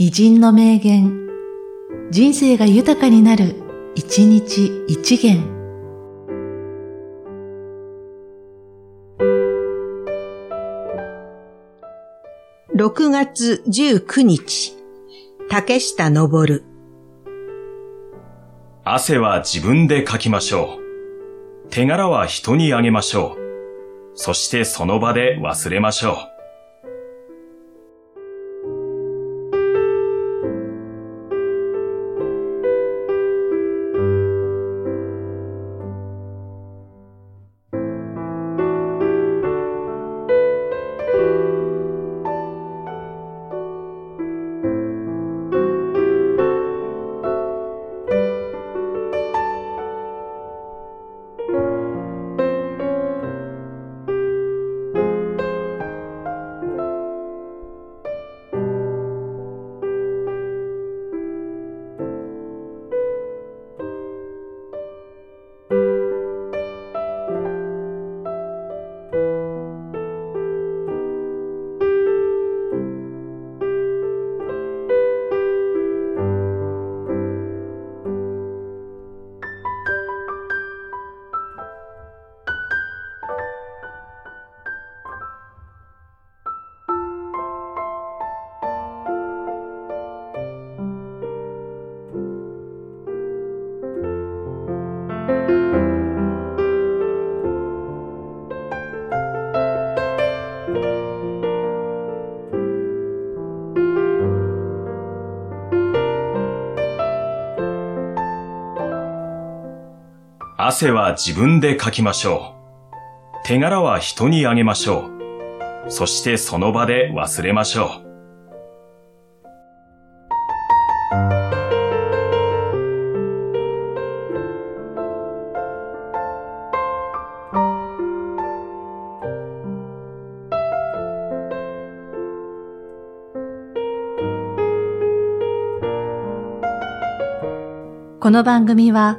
偉人の名言、人生が豊かになる、一日一元。6月19日、竹下登汗は自分でかきましょう。手柄は人にあげましょう。そしてその場で忘れましょう。汗は自分でかきましょう。手柄は人にあげましょう。そしてその場で忘れましょう。この番組は、